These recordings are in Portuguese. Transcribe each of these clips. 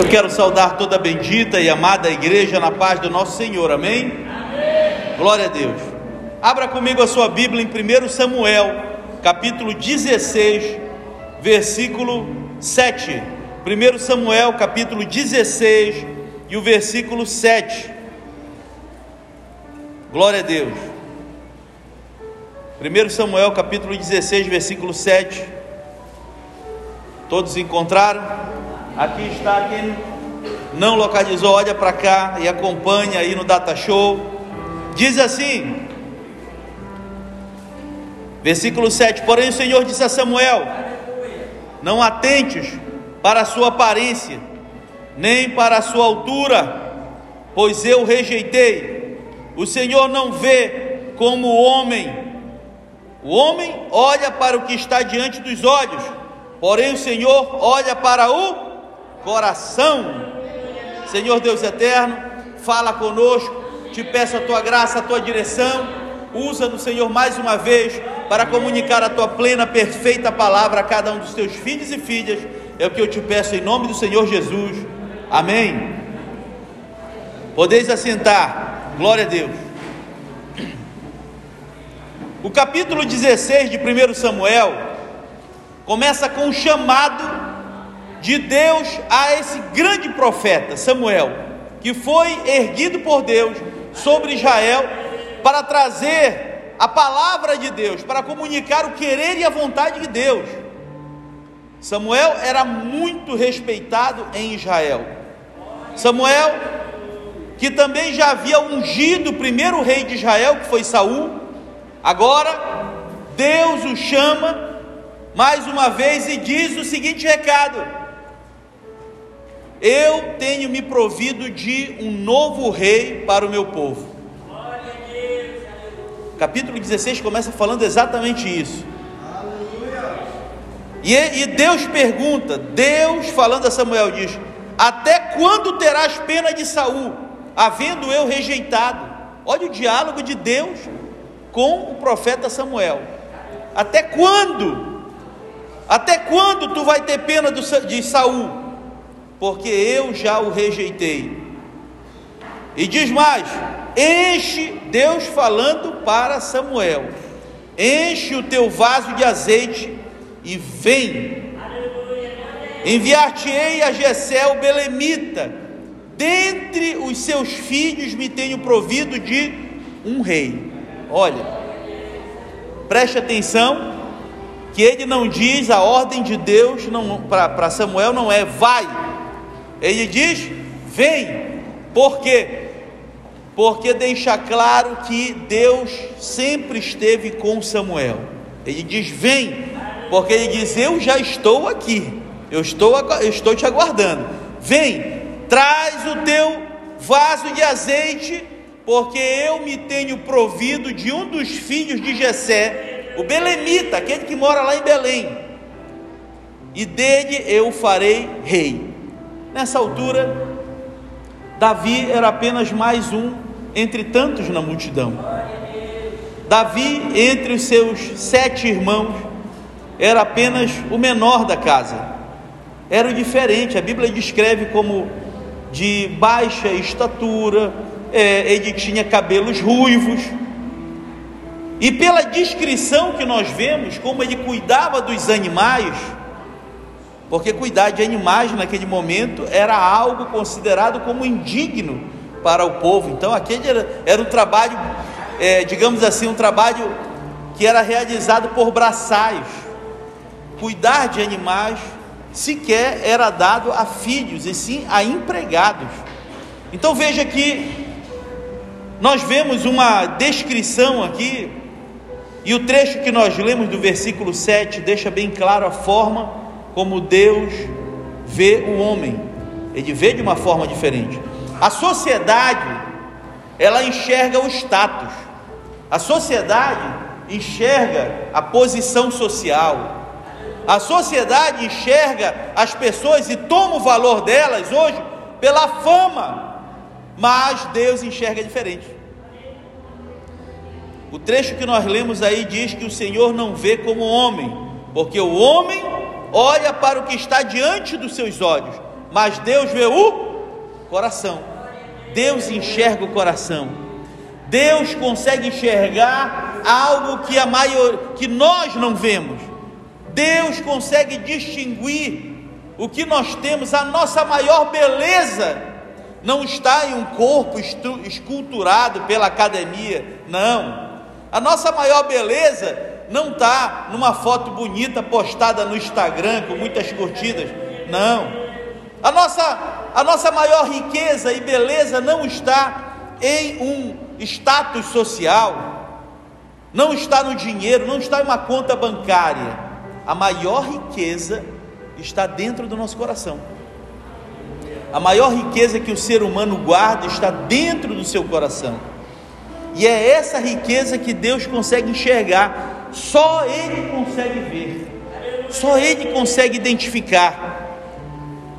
Eu quero saudar toda a bendita e amada igreja na paz do nosso Senhor, amém? amém? Glória a Deus. Abra comigo a sua Bíblia em 1 Samuel, capítulo 16, versículo 7. 1 Samuel, capítulo 16 e o versículo 7. Glória a Deus. 1 Samuel, capítulo 16, versículo 7. Todos encontraram? Aqui está quem não localizou, olha para cá e acompanha aí no Data Show. Diz assim, versículo 7: Porém o Senhor disse a Samuel: Não atentes para a sua aparência, nem para a sua altura, pois eu rejeitei. O Senhor não vê como o homem. O homem olha para o que está diante dos olhos, porém o Senhor olha para o coração. Senhor Deus eterno, fala conosco, te peço a tua graça, a tua direção. Usa-nos, Senhor, mais uma vez para comunicar a tua plena, perfeita palavra a cada um dos teus filhos e filhas. É o que eu te peço em nome do Senhor Jesus. Amém. Podeis assentar. Glória a Deus. O capítulo 16 de 1 Samuel começa com um chamado de Deus a esse grande profeta, Samuel, que foi erguido por Deus sobre Israel para trazer a palavra de Deus, para comunicar o querer e a vontade de Deus. Samuel era muito respeitado em Israel. Samuel, que também já havia ungido o primeiro rei de Israel, que foi Saul, agora Deus o chama mais uma vez e diz o seguinte recado: eu tenho me provido de um novo rei para o meu povo. Capítulo 16 começa falando exatamente isso. E, e Deus pergunta, Deus falando a Samuel diz: Até quando terás pena de Saul, havendo eu rejeitado? Olha o diálogo de Deus com o profeta Samuel. Até quando? Até quando tu vai ter pena de Saul? Porque eu já o rejeitei. E diz mais: enche, Deus falando para Samuel, enche o teu vaso de azeite e vem. Enviar-te-ei a Jessé o Belemita, dentre os seus filhos me tenho provido de um rei. Olha, preste atenção, que ele não diz a ordem de Deus para Samuel não é vai, ele diz: vem, por quê? Porque deixa claro que Deus sempre esteve com Samuel. Ele diz: vem, porque ele diz: eu já estou aqui, eu estou, eu estou te aguardando. Vem, traz o teu vaso de azeite, porque eu me tenho provido de um dos filhos de Jessé, o Belemita, aquele que mora lá em Belém, e dele eu farei rei. Nessa altura, Davi era apenas mais um entre tantos na multidão. Davi, entre os seus sete irmãos, era apenas o menor da casa. Era o diferente. A Bíblia descreve como de baixa estatura, é, ele tinha cabelos ruivos. E pela descrição que nós vemos, como ele cuidava dos animais, porque cuidar de animais naquele momento era algo considerado como indigno para o povo. Então, aquele era, era um trabalho, é, digamos assim, um trabalho que era realizado por braçais. Cuidar de animais sequer era dado a filhos, e sim a empregados. Então, veja que nós vemos uma descrição aqui, e o trecho que nós lemos do versículo 7 deixa bem claro a forma como Deus vê o homem. Ele vê de uma forma diferente. A sociedade, ela enxerga o status. A sociedade enxerga a posição social. A sociedade enxerga as pessoas e toma o valor delas hoje pela fama. Mas Deus enxerga diferente. O trecho que nós lemos aí diz que o Senhor não vê como homem, porque o homem olha para o que está diante dos seus olhos, mas Deus vê o coração. Deus enxerga o coração. Deus consegue enxergar algo que a maior, que nós não vemos. Deus consegue distinguir o que nós temos, a nossa maior beleza não está em um corpo esculturado pela academia, não. A nossa maior beleza não está numa foto bonita postada no Instagram com muitas curtidas, não. A nossa, a nossa maior riqueza e beleza não está em um status social, não está no dinheiro, não está em uma conta bancária a maior riqueza está dentro do nosso coração. A maior riqueza que o ser humano guarda está dentro do seu coração. E é essa riqueza que Deus consegue enxergar, só Ele consegue ver, só Ele consegue identificar.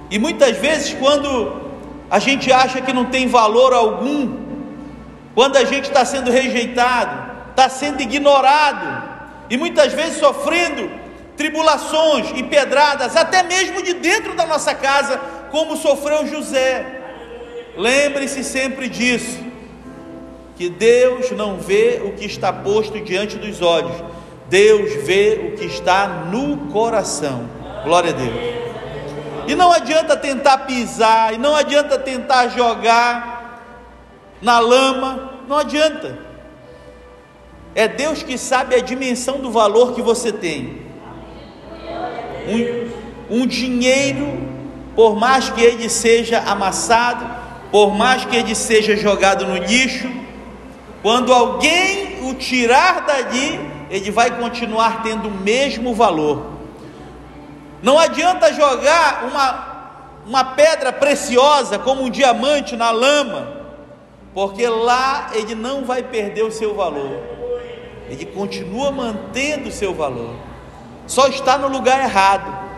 E muitas vezes, quando a gente acha que não tem valor algum, quando a gente está sendo rejeitado, está sendo ignorado, e muitas vezes sofrendo tribulações e pedradas, até mesmo de dentro da nossa casa, como sofreu José. Lembre-se sempre disso, que Deus não vê o que está posto diante dos olhos, Deus vê o que está no coração. Glória a Deus. E não adianta tentar pisar, e não adianta tentar jogar na lama, não adianta. É Deus que sabe a dimensão do valor que você tem um, um dinheiro, por mais que ele seja amassado, por mais que ele seja jogado no lixo, quando alguém o tirar dali, ele vai continuar tendo o mesmo valor. Não adianta jogar uma, uma pedra preciosa como um diamante na lama, porque lá ele não vai perder o seu valor, ele continua mantendo o seu valor só está no lugar errado.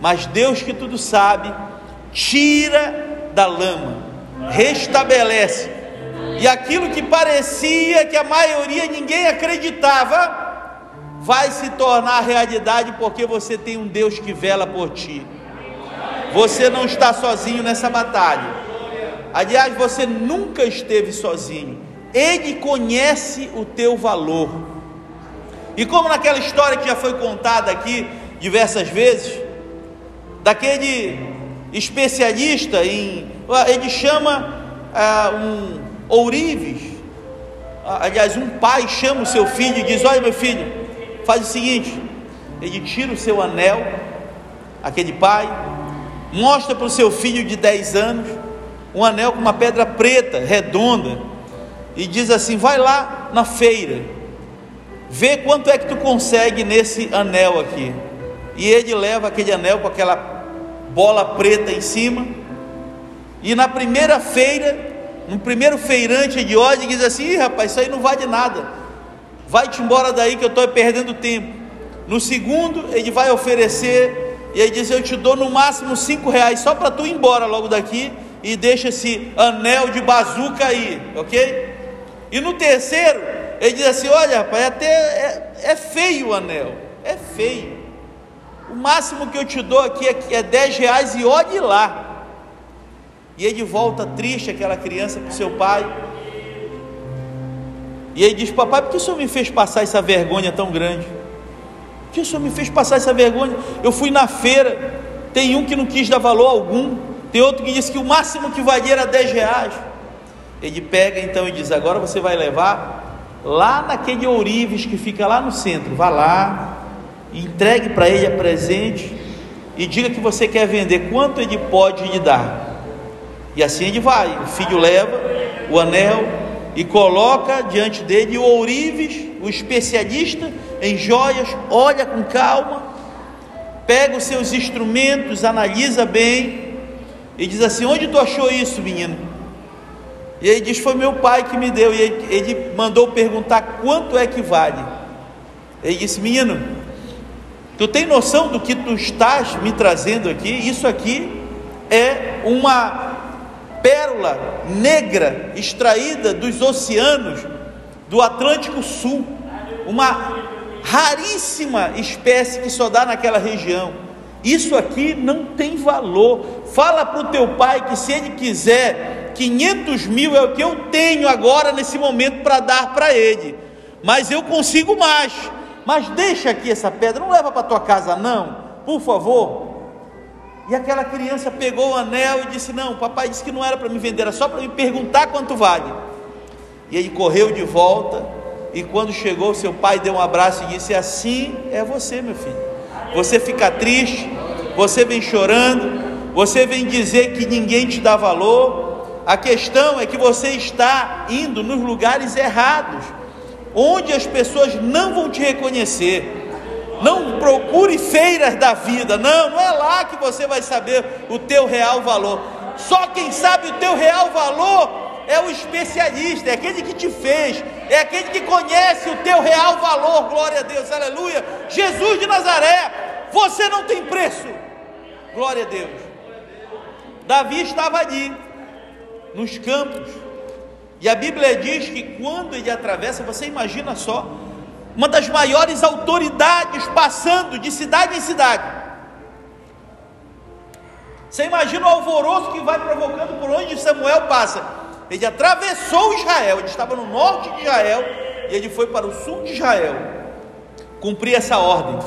Mas Deus que tudo sabe, tira da lama, restabelece. E aquilo que parecia que a maioria ninguém acreditava, vai se tornar realidade porque você tem um Deus que vela por ti. Você não está sozinho nessa batalha. Aliás, você nunca esteve sozinho. Ele conhece o teu valor. E como naquela história que já foi contada aqui diversas vezes, daquele especialista em. Ele chama ah, um ourives, ah, aliás, um pai chama o seu filho e diz: Olha, meu filho, faz o seguinte. Ele tira o seu anel, aquele pai, mostra para o seu filho de 10 anos um anel com uma pedra preta, redonda, e diz assim: Vai lá na feira Vê quanto é que tu consegue nesse anel aqui. E ele leva aquele anel com aquela bola preta em cima. E na primeira feira, no primeiro feirante de olha, diz assim: rapaz, isso aí não vale nada. Vai-te embora daí que eu estou perdendo tempo. No segundo, ele vai oferecer, e aí diz: Eu te dou no máximo cinco reais só para tu ir embora logo daqui e deixa esse anel de bazuca aí, ok? E no terceiro, ele diz assim: Olha, rapaz, até é, é feio o anel, é feio. O máximo que eu te dou aqui é, é 10 reais e olhe lá. E ele volta triste, aquela criança, para o seu pai. E ele diz: Papai, por que o senhor me fez passar essa vergonha tão grande? Por que o senhor me fez passar essa vergonha? Eu fui na feira, tem um que não quis dar valor algum, tem outro que disse que o máximo que valia era 10 reais. Ele pega então e diz: Agora você vai levar lá naquele ourives que fica lá no centro, vá lá, entregue para ele a presente e diga que você quer vender, quanto ele pode lhe dar. E assim ele vai. O filho leva o anel e coloca diante dele o ourives, o especialista em joias, olha com calma, pega os seus instrumentos, analisa bem e diz assim: Onde tu achou isso, menino? E ele diz: Foi meu pai que me deu. E ele, ele mandou perguntar quanto é que vale. Ele disse: Menino, tu tem noção do que tu estás me trazendo aqui? Isso aqui é uma pérola negra extraída dos oceanos do Atlântico Sul, uma raríssima espécie que só dá naquela região. Isso aqui não tem valor. Fala para o teu pai que se ele quiser 500 mil é o que eu tenho agora nesse momento para dar para ele. Mas eu consigo mais. Mas deixa aqui essa pedra, não leva para tua casa não, por favor. E aquela criança pegou o anel e disse: Não, papai disse que não era para me vender, era só para me perguntar quanto vale. E ele correu de volta. E quando chegou, seu pai deu um abraço e disse: Assim é você, meu filho. Você fica triste, você vem chorando, você vem dizer que ninguém te dá valor. A questão é que você está indo nos lugares errados, onde as pessoas não vão te reconhecer. Não procure feiras da vida, não, não é lá que você vai saber o teu real valor. Só quem sabe o teu real valor é o especialista, é aquele que te fez, é aquele que conhece o teu real valor. Glória a Deus, aleluia. Jesus de Nazaré, você não tem preço. Glória a Deus. Davi estava ali, nos campos, e a Bíblia diz que quando ele atravessa, você imagina só, uma das maiores autoridades passando de cidade em cidade. Você imagina o alvoroço que vai provocando por onde Samuel passa. Ele atravessou Israel, ele estava no norte de Israel e ele foi para o sul de Israel cumprir essa ordem.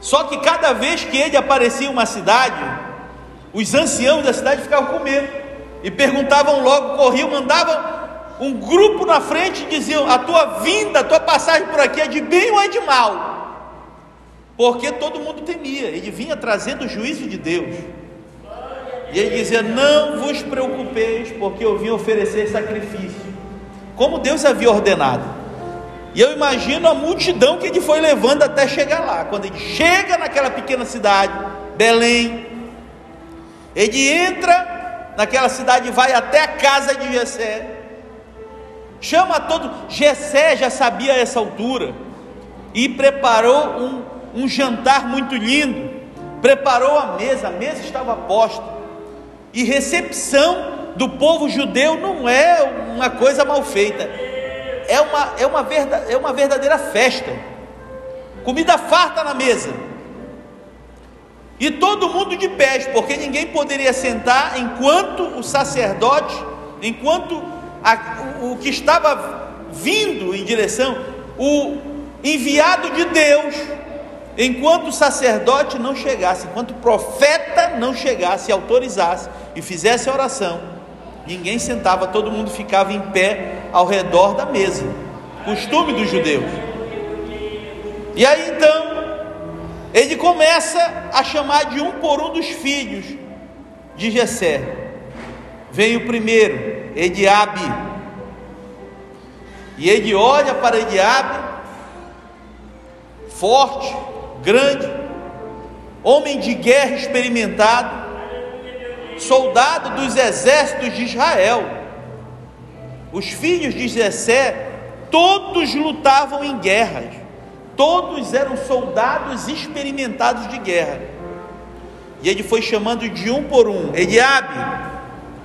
Só que cada vez que ele aparecia em uma cidade, os anciãos da cidade ficavam com medo e perguntavam logo, corriam, mandavam um grupo na frente diziam: a tua vinda, a tua passagem por aqui é de bem ou é de mal? Porque todo mundo temia, ele vinha trazendo o juízo de Deus. E ele dizia: Não vos preocupeis, porque eu vim oferecer sacrifício, como Deus havia ordenado. E eu imagino a multidão que ele foi levando até chegar lá. Quando ele chega naquela pequena cidade, Belém, ele entra naquela cidade e vai até a casa de Jessé. Chama todo. Jessé já sabia essa altura e preparou um, um jantar muito lindo. Preparou a mesa, a mesa estava posta. E recepção do povo judeu não é uma coisa mal feita, é uma, é uma, verdade, é uma verdadeira festa. Comida farta na mesa. E todo mundo de pés, porque ninguém poderia sentar enquanto o sacerdote, enquanto a, o que estava vindo em direção, o enviado de Deus, enquanto o sacerdote não chegasse, enquanto o profeta não chegasse autorizasse e fizesse a oração, ninguém sentava, todo mundo ficava em pé ao redor da mesa, costume dos judeus. E aí então, ele começa a chamar de um por um dos filhos de Jessé. Vem o primeiro, Ediabe. E ele olha para Ediabe, forte, grande, homem de guerra experimentado, soldado dos exércitos de Israel. Os filhos de Jessé, todos lutavam em guerras, todos eram soldados experimentados de guerra. E ele foi chamando de um por um. Eliabe,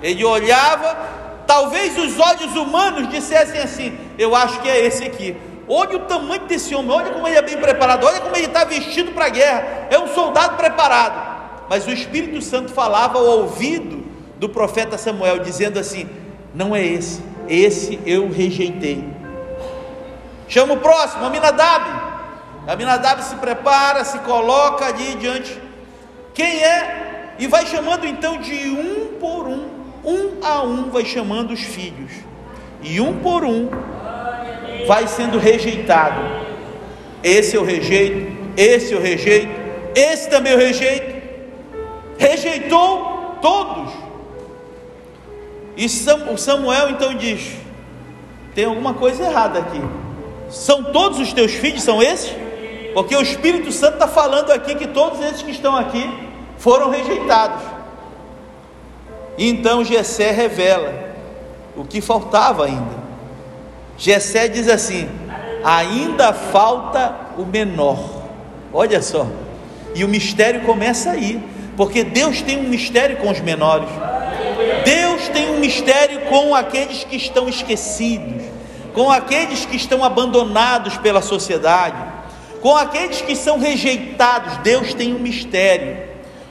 ele olhava Talvez os olhos humanos dissessem assim: Eu acho que é esse aqui. Olha o tamanho desse homem, olha como ele é bem preparado, olha como ele está vestido para a guerra. É um soldado preparado. Mas o Espírito Santo falava ao ouvido do profeta Samuel, dizendo assim: Não é esse, esse eu rejeitei. Chama o próximo, Aminadab. Aminadab se prepara, se coloca ali diante. Quem é? E vai chamando então de um por um um a um vai chamando os filhos, e um por um vai sendo rejeitado. Esse eu rejeito, esse eu rejeito, esse também eu rejeito. Rejeitou todos. E o Samuel então diz: tem alguma coisa errada aqui. São todos os teus filhos, são esses? Porque o Espírito Santo está falando aqui que todos esses que estão aqui foram rejeitados. Então Jessé revela o que faltava ainda. Jessé diz assim: ainda falta o menor. Olha só. E o mistério começa aí, porque Deus tem um mistério com os menores. Deus tem um mistério com aqueles que estão esquecidos, com aqueles que estão abandonados pela sociedade, com aqueles que são rejeitados, Deus tem um mistério.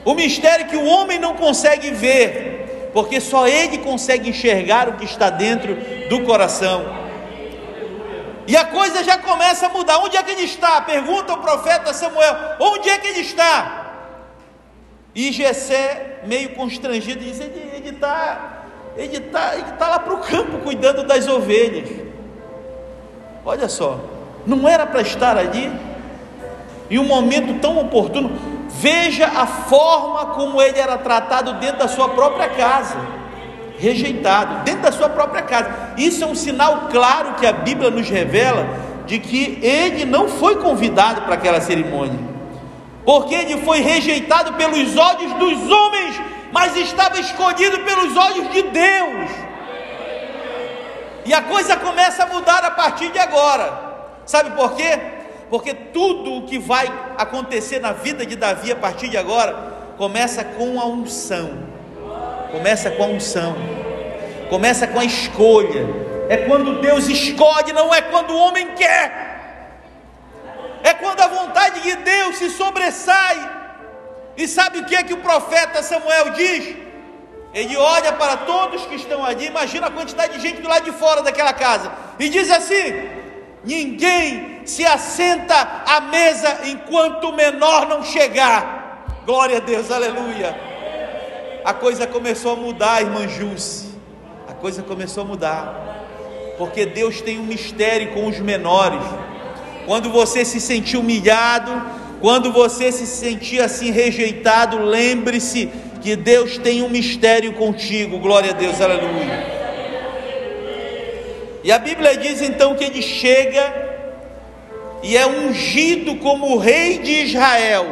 O mistério que o homem não consegue ver, porque só ele consegue enxergar o que está dentro do coração. E a coisa já começa a mudar. Onde é que ele está? Pergunta o profeta Samuel: onde é que ele está? E Jessé, meio constrangido, diz: ele está ele está ele tá lá para o campo cuidando das ovelhas. Olha só, não era para estar ali? em um momento tão oportuno. Veja a forma como ele era tratado dentro da sua própria casa, rejeitado, dentro da sua própria casa. Isso é um sinal claro que a Bíblia nos revela de que ele não foi convidado para aquela cerimônia, porque ele foi rejeitado pelos olhos dos homens, mas estava escolhido pelos olhos de Deus. E a coisa começa a mudar a partir de agora. Sabe por quê? porque tudo o que vai acontecer na vida de Davi a partir de agora começa com a unção. Começa com a unção. Começa com a escolha. É quando Deus escolhe, não é quando o homem quer. É quando a vontade de Deus se sobressai. E sabe o que é que o profeta Samuel diz? Ele olha para todos que estão ali, imagina a quantidade de gente do lado de fora daquela casa, e diz assim: Ninguém se assenta à mesa enquanto o menor não chegar. Glória a Deus, aleluia. A coisa começou a mudar, irmã Jússi. A coisa começou a mudar. Porque Deus tem um mistério com os menores. Quando você se sentir humilhado, quando você se sentir assim rejeitado, lembre-se que Deus tem um mistério contigo. Glória a Deus, aleluia. E a Bíblia diz então que ele chega e é ungido como rei de Israel.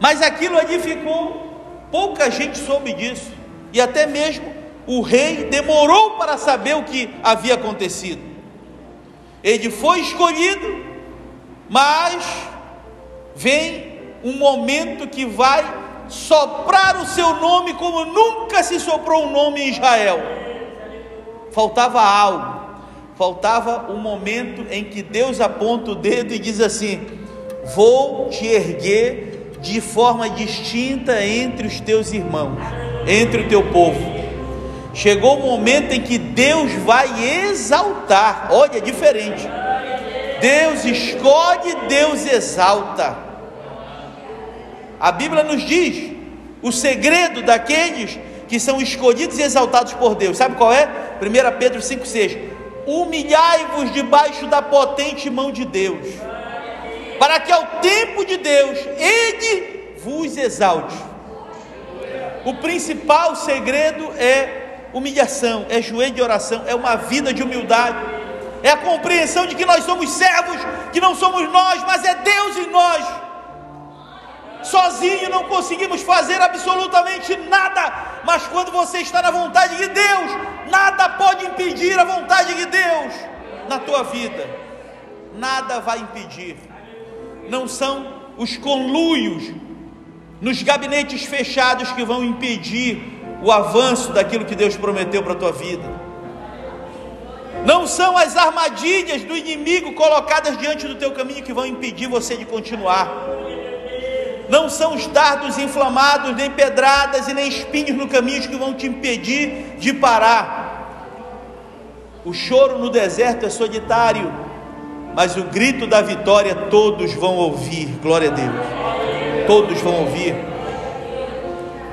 Mas aquilo ali ficou, pouca gente soube disso, e até mesmo o rei demorou para saber o que havia acontecido. Ele foi escolhido, mas vem um momento que vai soprar o seu nome como nunca se soprou um nome em Israel faltava algo, faltava um momento em que Deus aponta o dedo e diz assim: Vou te erguer de forma distinta entre os teus irmãos, entre o teu povo. Chegou o momento em que Deus vai exaltar, olha, é diferente. Deus escolhe, Deus exalta. A Bíblia nos diz o segredo daqueles que são escolhidos e exaltados por Deus. Sabe qual é? 1 Pedro 5,6: Humilhai-vos debaixo da potente mão de Deus, para que ao tempo de Deus Ele vos exalte. O principal segredo é humilhação, é joelho de oração, é uma vida de humildade, é a compreensão de que nós somos servos, que não somos nós, mas é Deus em nós. Sozinho não conseguimos fazer absolutamente nada, mas quando você está na vontade de Deus, nada pode impedir a vontade de Deus na tua vida. Nada vai impedir. Não são os conluios nos gabinetes fechados que vão impedir o avanço daquilo que Deus prometeu para a tua vida. Não são as armadilhas do inimigo colocadas diante do teu caminho que vão impedir você de continuar não são os dardos inflamados, nem pedradas e nem espinhos no caminho que vão te impedir de parar. O choro no deserto é solitário, mas o grito da vitória todos vão ouvir. Glória a Deus. Todos vão ouvir.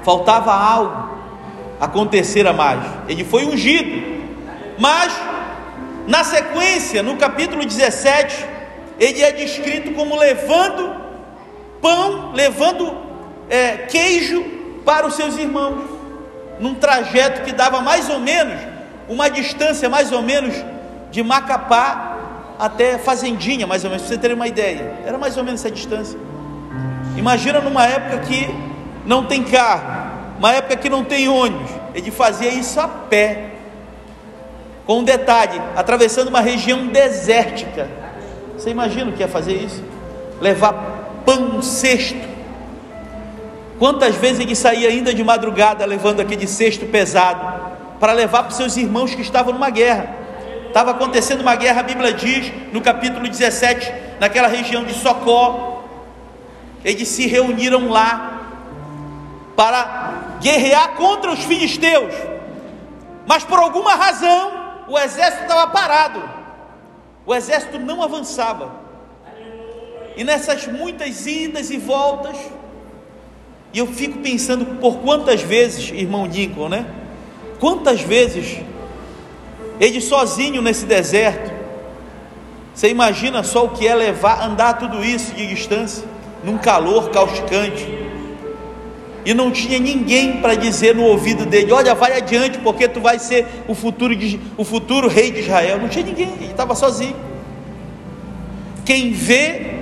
Faltava algo acontecer a mais. Ele foi ungido, mas na sequência, no capítulo 17, ele é descrito como levando pão, levando é, queijo para os seus irmãos, num trajeto que dava mais ou menos, uma distância mais ou menos de Macapá até Fazendinha, mais ou menos, para você ter uma ideia, era mais ou menos essa distância. Imagina numa época que não tem carro, uma época que não tem ônibus, ele fazia isso a pé, com um detalhe, atravessando uma região desértica. Você imagina o que é fazer isso? Levar pão um cesto. Quantas vezes ele saía ainda de madrugada levando aquele cesto pesado para levar para os seus irmãos que estavam numa guerra. Estava acontecendo uma guerra, a Bíblia diz no capítulo 17 naquela região de Socó. Eles se reuniram lá para guerrear contra os filisteus. Mas por alguma razão, o exército estava parado. O exército não avançava. E nessas muitas idas e voltas, e eu fico pensando por quantas vezes, irmão Lincoln, né? Quantas vezes ele sozinho nesse deserto. Você imagina só o que é levar, andar tudo isso de distância, num calor causticante. E não tinha ninguém para dizer no ouvido dele: Olha, vai adiante, porque tu vai ser o futuro, de, o futuro rei de Israel. Não tinha ninguém, ele estava sozinho. Quem vê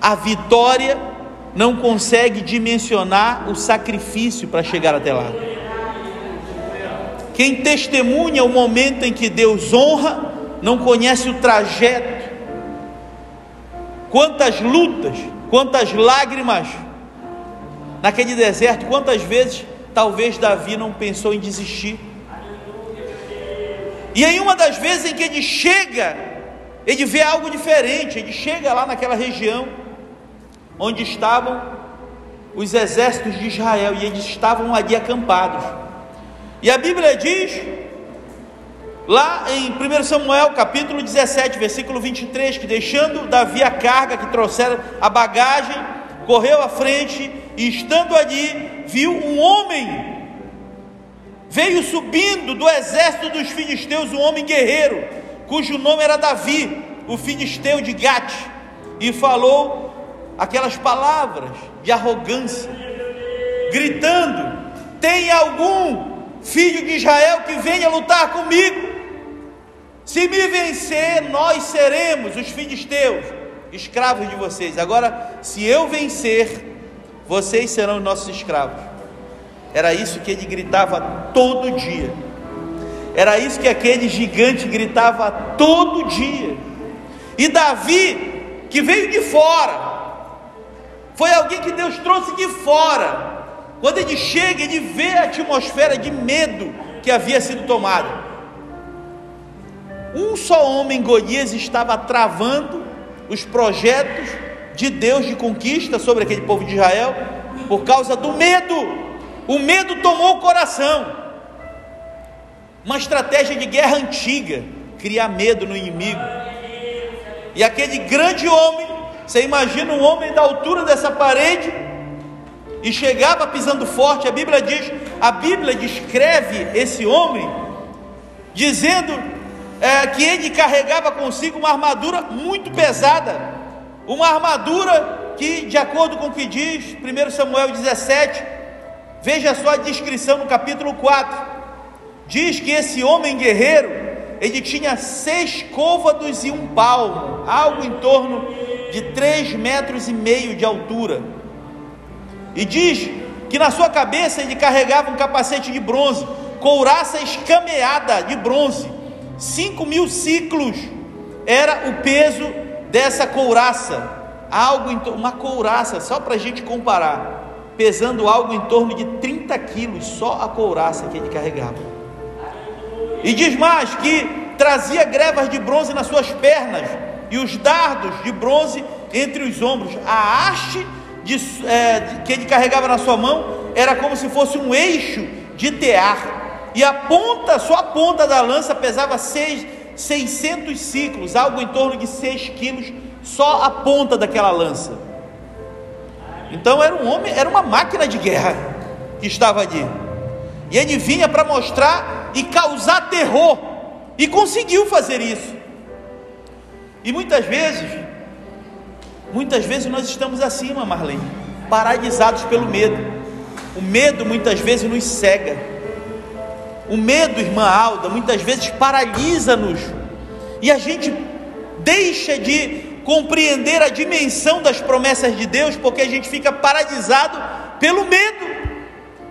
a vitória não consegue dimensionar o sacrifício para chegar até lá. Quem testemunha o momento em que Deus honra, não conhece o trajeto. Quantas lutas, quantas lágrimas naquele deserto, quantas vezes talvez Davi não pensou em desistir. E em uma das vezes em que ele chega, ele vê algo diferente, ele chega lá naquela região onde estavam os exércitos de Israel e eles estavam ali acampados. E a Bíblia diz, lá em 1 Samuel capítulo 17, versículo 23, que deixando Davi a carga que trouxeram a bagagem, correu à frente e estando ali, viu um homem, veio subindo do exército dos filisteus, um homem guerreiro, cujo nome era Davi, o filisteu de Gate, e falou aquelas palavras de arrogância, gritando: Tem algum filho de Israel que venha lutar comigo. Se me vencer, nós seremos os filisteus, escravos de vocês. Agora, se eu vencer, vocês serão nossos escravos. Era isso que ele gritava todo dia. Era isso que aquele gigante gritava todo dia. E Davi, que veio de fora, foi alguém que Deus trouxe de fora quando ele chega, ele vê a atmosfera de medo que havia sido tomada. Um só homem, Golias, estava travando os projetos de Deus de conquista sobre aquele povo de Israel por causa do medo. O medo tomou o coração. Uma estratégia de guerra antiga, criar medo no inimigo. E aquele grande homem, você imagina um homem da altura dessa parede, e chegava pisando forte. A Bíblia diz, a Bíblia descreve esse homem dizendo é, que ele carregava consigo uma armadura muito pesada, uma armadura que, de acordo com o que diz 1 Samuel 17, veja só a descrição no capítulo 4. Diz que esse homem guerreiro, ele tinha seis côvados e um palmo, algo em torno de três metros e meio de altura e diz que na sua cabeça ele carregava um capacete de bronze, couraça escameada de bronze, cinco mil ciclos era o peso dessa couraça, algo em uma couraça, só para a gente comparar, pesando algo em torno de 30 quilos, só a couraça que ele carregava. E diz mais que trazia grevas de bronze nas suas pernas e os dardos de bronze entre os ombros, a haste de, é, que ele carregava na sua mão era como se fosse um eixo de tear, e a ponta, só a ponta da lança pesava seis, 600 ciclos, algo em torno de 6 quilos, só a ponta daquela lança. Então era um homem, era uma máquina de guerra que estava ali, e ele vinha para mostrar e causar terror, e conseguiu fazer isso. E muitas vezes Muitas vezes nós estamos assim, Marlene, paralisados pelo medo. O medo muitas vezes nos cega. O medo, irmã Alda, muitas vezes paralisa-nos. E a gente deixa de compreender a dimensão das promessas de Deus porque a gente fica paralisado pelo medo.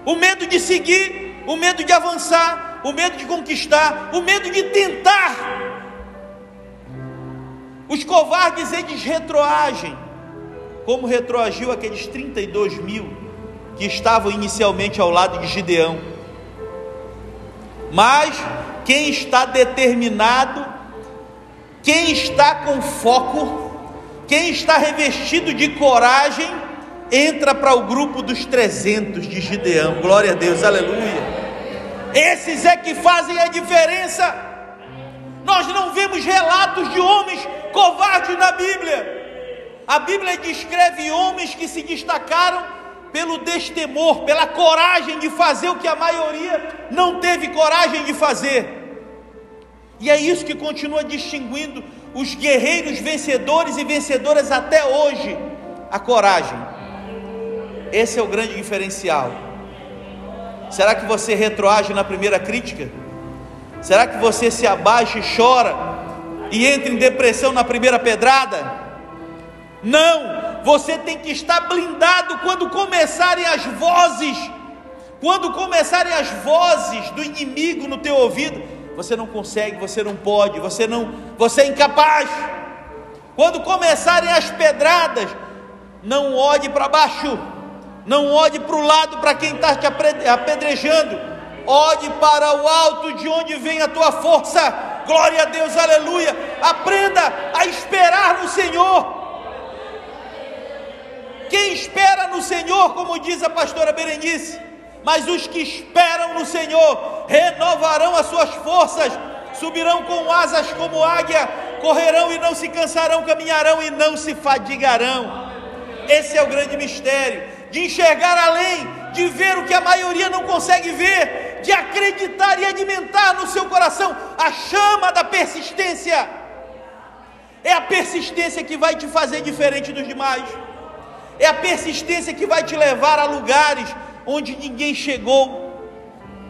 O medo de seguir, o medo de avançar, o medo de conquistar, o medo de tentar. Os covardes eles retroagem, como retroagiu aqueles 32 mil que estavam inicialmente ao lado de Gideão. Mas quem está determinado, quem está com foco, Quem está revestido de coragem entra para o grupo dos 300 de Gideão. Glória a Deus, aleluia. Esses é que fazem a diferença. Nós não vemos relatos de homens covardes na Bíblia. A Bíblia descreve homens que se destacaram pelo destemor, pela coragem de fazer o que a maioria não teve coragem de fazer. E é isso que continua distinguindo os guerreiros vencedores e vencedoras até hoje: a coragem. Esse é o grande diferencial. Será que você retroage na primeira crítica? Será que você se abaixa e chora e entra em depressão na primeira pedrada? Não, você tem que estar blindado quando começarem as vozes, quando começarem as vozes do inimigo no teu ouvido, você não consegue, você não pode, você não, você é incapaz. Quando começarem as pedradas, não olhe para baixo, não olhe para o lado para quem está te apedrejando, olhe para o alto de onde vem a tua força. Glória a Deus, aleluia. Aprenda a esperar no Senhor. Quem espera no Senhor, como diz a pastora Berenice, mas os que esperam no Senhor renovarão as suas forças, subirão com asas como águia, correrão e não se cansarão, caminharão e não se fadigarão. Esse é o grande mistério de enxergar além, de ver o que a maioria não consegue ver, de acreditar e alimentar no seu coração a chama da persistência. É a persistência que vai te fazer diferente dos demais. É a persistência que vai te levar a lugares onde ninguém chegou.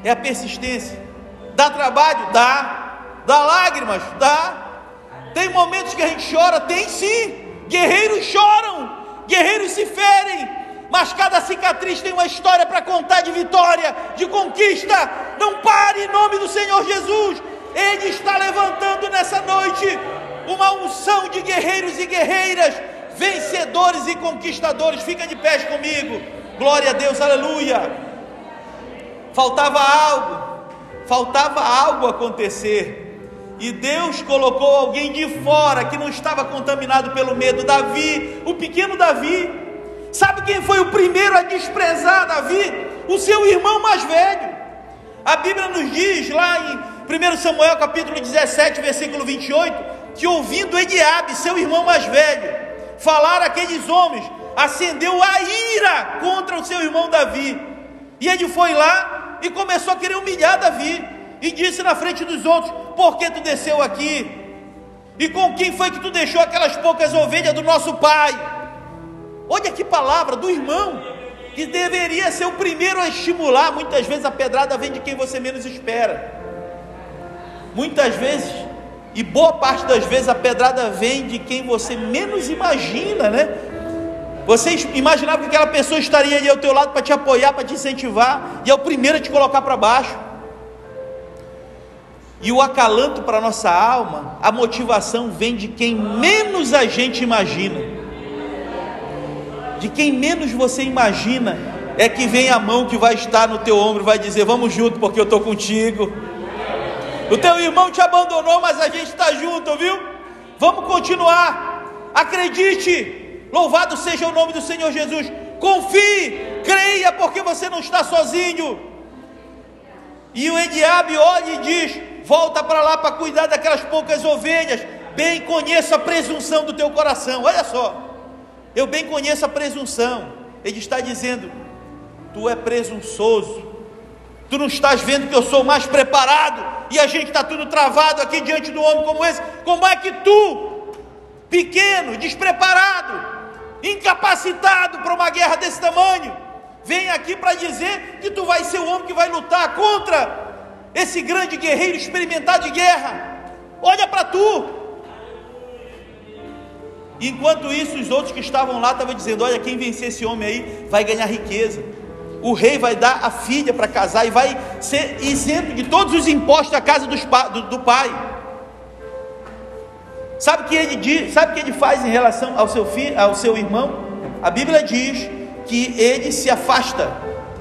É a persistência. Dá trabalho? Dá. Dá lágrimas? Dá. Tem momentos que a gente chora? Tem sim. Guerreiros choram. Guerreiros se ferem. Mas cada cicatriz tem uma história para contar de vitória, de conquista. Não pare em nome do Senhor Jesus. Ele está levantando nessa noite uma unção de guerreiros e guerreiras vencedores e conquistadores. Fica de pé comigo. Glória a Deus, aleluia. Faltava algo, faltava algo acontecer. E Deus colocou alguém de fora que não estava contaminado pelo medo. Davi, o pequeno Davi. Sabe quem foi o primeiro a desprezar Davi? O seu irmão mais velho. A Bíblia nos diz lá em 1 Samuel capítulo 17, versículo 28, que ouvindo Ediabe, seu irmão mais velho, falar aqueles homens, acendeu a ira contra o seu irmão Davi. E ele foi lá e começou a querer humilhar Davi. E disse na frente dos outros: Por que tu desceu aqui? E com quem foi que tu deixou aquelas poucas ovelhas do nosso pai? Olha que palavra do irmão, que deveria ser o primeiro a estimular. Muitas vezes a pedrada vem de quem você menos espera. Muitas vezes e boa parte das vezes a pedrada vem de quem você menos imagina, né? Você imaginava que aquela pessoa estaria ali ao teu lado para te apoiar, para te incentivar, e é o primeiro a te colocar para baixo. E o acalanto para a nossa alma, a motivação vem de quem menos a gente imagina. De quem menos você imagina, é que vem a mão que vai estar no teu ombro, vai dizer: Vamos junto, porque eu estou contigo. O teu irmão te abandonou, mas a gente está junto, viu? Vamos continuar. Acredite. Louvado seja o nome do Senhor Jesus. Confie, creia, porque você não está sozinho. E o Ediabe olha e diz: Volta para lá para cuidar daquelas poucas ovelhas. Bem conheço a presunção do teu coração. Olha só, eu bem conheço a presunção. Ele está dizendo: Tu é presunçoso Tu não estás vendo que eu sou mais preparado e a gente está tudo travado aqui diante do homem como esse? Como é que tu, pequeno, despreparado, incapacitado para uma guerra desse tamanho, vem aqui para dizer que tu vai ser o homem que vai lutar contra esse grande guerreiro experimentado de guerra? Olha para tu. Enquanto isso, os outros que estavam lá estavam dizendo: Olha, quem vencer esse homem aí vai ganhar riqueza o rei vai dar a filha para casar e vai ser isento de todos os impostos da casa dos, do, do pai. Sabe o que ele diz? Sabe o que ele faz em relação ao seu filho, ao seu irmão? A Bíblia diz que ele se afasta,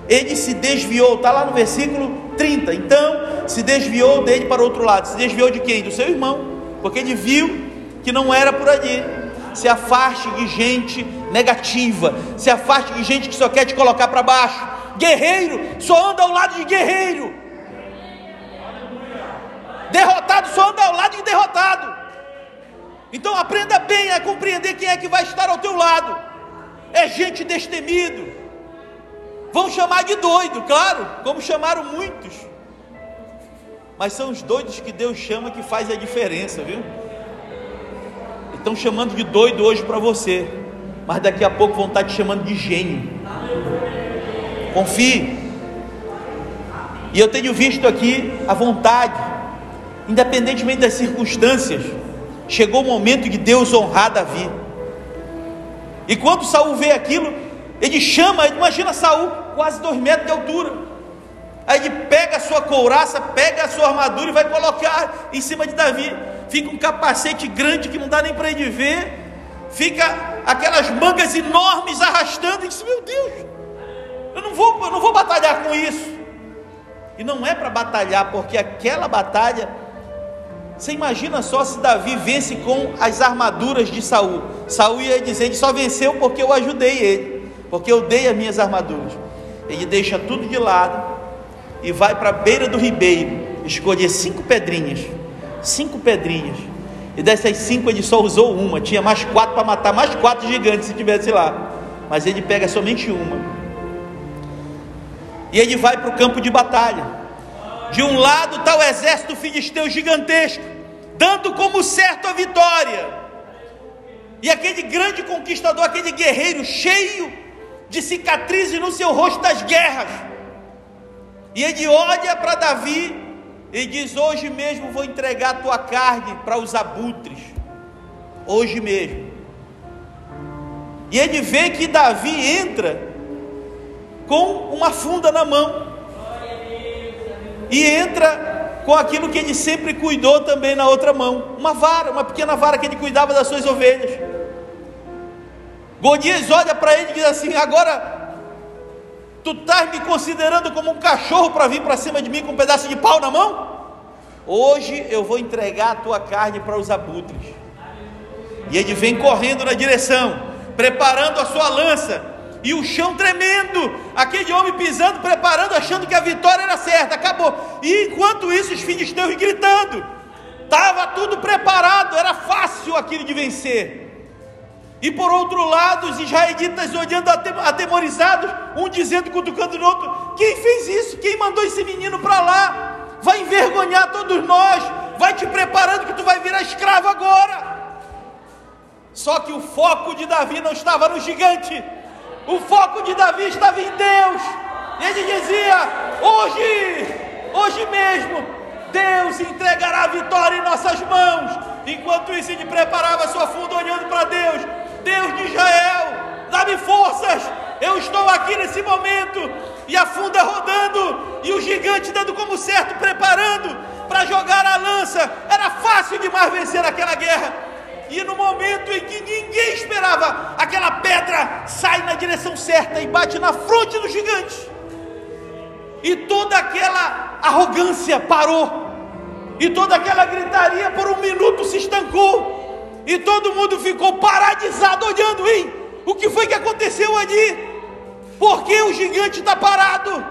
ele se desviou, está lá no versículo 30. Então, se desviou dele para o outro lado. Se desviou de quem? Do seu irmão, porque ele viu que não era por ali. Se afaste de gente negativa, se afaste de gente que só quer te colocar para baixo. Guerreiro só anda ao lado de guerreiro. Derrotado só anda ao lado de derrotado. Então aprenda bem a compreender quem é que vai estar ao teu lado. É gente destemido. Vão chamar de doido, claro, como chamaram muitos. Mas são os doidos que Deus chama que faz a diferença, viu? Estão chamando de doido hoje para você, mas daqui a pouco vão estar te chamando de gênio. Confie. E eu tenho visto aqui a vontade, independentemente das circunstâncias, chegou o momento de Deus honrar Davi. E quando Saul vê aquilo, ele chama, imagina Saul, quase dois metros de altura. Aí ele pega a sua couraça, pega a sua armadura e vai colocar em cima de Davi. Fica um capacete grande que não dá nem para ele ver. Fica aquelas mangas enormes arrastando. E diz: Meu Deus, eu não vou, eu não vou batalhar com isso. E não é para batalhar, porque aquela batalha você imagina só se Davi vence com as armaduras de Saul. Saul ia dizer: ele só venceu porque eu ajudei ele, porque eu dei as minhas armaduras. Ele deixa tudo de lado e vai para a beira do ribeiro, escolher cinco pedrinhas, cinco pedrinhas. E dessas cinco ele só usou uma, tinha mais quatro para matar mais quatro gigantes se tivesse lá. Mas ele pega somente uma. E ele vai para o campo de batalha. De um lado está o exército filisteu gigantesco, dando como certo a vitória. E aquele grande conquistador, aquele guerreiro cheio de cicatrizes no seu rosto das guerras. E ele olha para Davi e diz: Hoje mesmo vou entregar a tua carne para os abutres. Hoje mesmo. E ele vê que Davi entra com uma funda na mão e entra com aquilo que ele sempre cuidou também na outra mão, uma vara, uma pequena vara que ele cuidava das suas ovelhas. Golias olha para ele e diz assim: Agora tu estás me considerando como um cachorro para vir para cima de mim com um pedaço de pau na mão? Hoje eu vou entregar a tua carne para os abutres. E ele vem correndo na direção, preparando a sua lança, e o chão tremendo, aquele homem pisando, preparando, achando que a vitória era certa, acabou. E enquanto isso, os filisteus gritando, estava tudo preparado, era fácil aquilo de vencer. E por outro lado, os israelitas olhando atemorizados, um dizendo, cutucando no outro: Quem fez isso? Quem mandou esse menino para lá? Vai envergonhar todos nós, vai te preparando que tu vai virar escravo agora. Só que o foco de Davi não estava no gigante, o foco de Davi estava em Deus. Ele dizia: Hoje, hoje mesmo, Deus entregará a vitória em nossas mãos. Enquanto isso, ele preparava sua funda olhando para Deus. Deus de Israel, dá-me forças. Eu estou aqui nesse momento. E a funda rodando, e o gigante dando como certo, preparando para jogar a lança. Era fácil demais vencer aquela guerra. E no momento em que ninguém esperava, aquela pedra sai na direção certa e bate na fronte do gigante. E toda aquela arrogância parou. E toda aquela gritaria por um minuto se estancou. E todo mundo ficou paralisado olhando, hein? O que foi que aconteceu ali? Porque o gigante está parado.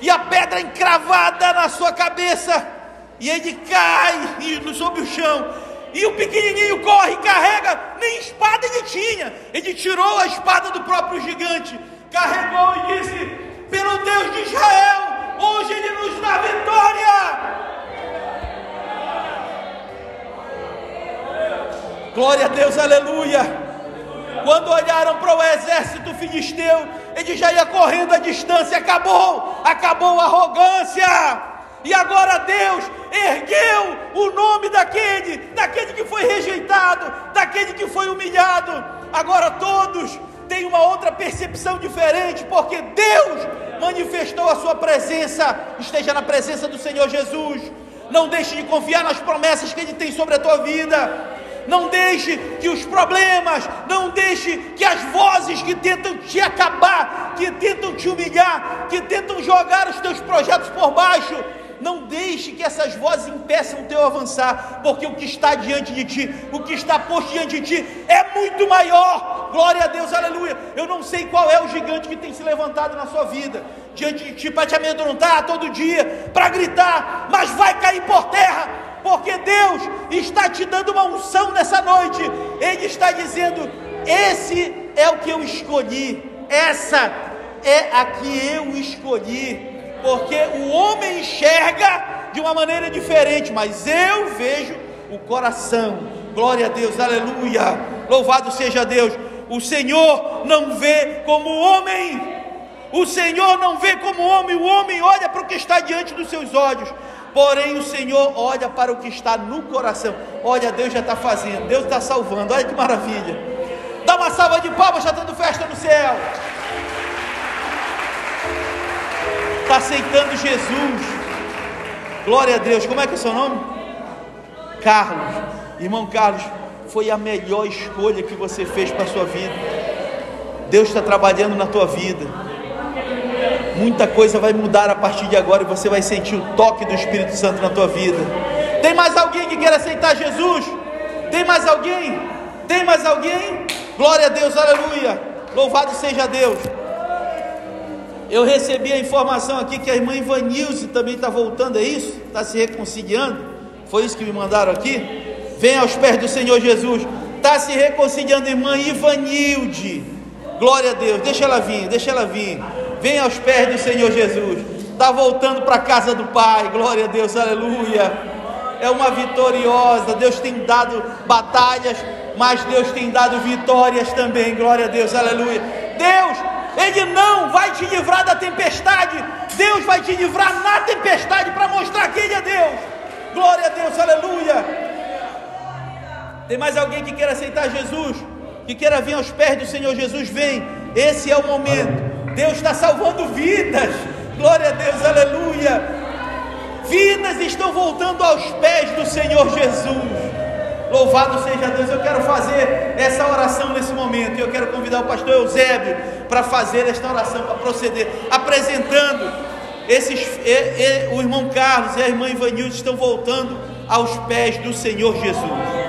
E a pedra encravada na sua cabeça. E ele cai sobre o chão e o pequenininho corre e carrega, nem espada ele tinha. Ele tirou a espada do próprio gigante, carregou e disse: Pelo Deus de Israel, hoje ele nos dá vitória. Glória a Deus, aleluia. Quando olharam para o exército filisteu, ele já ia correndo a distância. Acabou, acabou a arrogância. E agora Deus ergueu o nome daquele, daquele que foi rejeitado, daquele que foi humilhado. Agora todos têm uma outra percepção diferente, porque Deus manifestou a sua presença. Esteja na presença do Senhor Jesus. Não deixe de confiar nas promessas que Ele tem sobre a tua vida. Não deixe que os problemas, não deixe que as vozes que tentam te acabar, que tentam te humilhar, que tentam jogar os teus projetos por baixo, Não deixe que essas vozes impeçam o teu avançar, porque o que está diante de ti, o que está posto diante de ti, é muito maior. Glória a Deus, aleluia. Eu não sei qual é o gigante que tem se levantado na sua vida, diante de ti, para te amedrontar todo dia, para gritar, mas vai cair por terra, porque Deus está te dando uma unção nessa noite. Ele está dizendo: esse é o que eu escolhi, essa é a que eu escolhi porque o homem enxerga de uma maneira diferente, mas eu vejo o coração. Glória a Deus, aleluia. Louvado seja Deus. O Senhor não vê como homem. O Senhor não vê como homem. O homem olha para o que está diante dos seus olhos. Porém, o Senhor olha para o que está no coração. Olha, Deus já está fazendo, Deus está salvando. Olha que maravilha. Dá uma salva de palmas, já está dando festa no céu. está aceitando Jesus. Glória a Deus. Como é que é o seu nome? Carlos. Irmão Carlos, foi a melhor escolha que você fez para a sua vida. Deus está trabalhando na tua vida. Muita coisa vai mudar a partir de agora e você vai sentir o toque do Espírito Santo na tua vida. Tem mais alguém que quer aceitar Jesus? Tem mais alguém? Tem mais alguém? Glória a Deus, aleluia. Louvado seja Deus. Eu recebi a informação aqui que a irmã Ivanilze também está voltando, é isso? Está se reconciliando? Foi isso que me mandaram aqui? Vem aos pés do Senhor Jesus. Está se reconciliando, irmã Ivanilde. Glória a Deus. Deixa ela vir, deixa ela vir. Vem aos pés do Senhor Jesus. Está voltando para a casa do Pai. Glória a Deus, aleluia. É uma vitoriosa. Deus tem dado batalhas, mas Deus tem dado vitórias também. Glória a Deus, aleluia. Deus ele não vai te livrar da tempestade, Deus vai te livrar na tempestade para mostrar que Ele é Deus. Glória a Deus, aleluia. Tem mais alguém que queira aceitar Jesus? Que queira vir aos pés do Senhor Jesus? Vem, esse é o momento. Deus está salvando vidas. Glória a Deus, aleluia. Vidas estão voltando aos pés do Senhor Jesus. Louvado seja Deus. Eu quero fazer essa oração nesse momento. Eu quero convidar o pastor Eusébio para fazer esta oração, para proceder, apresentando esses. E, e, o irmão Carlos e a irmã Ivanilde estão voltando aos pés do Senhor Jesus.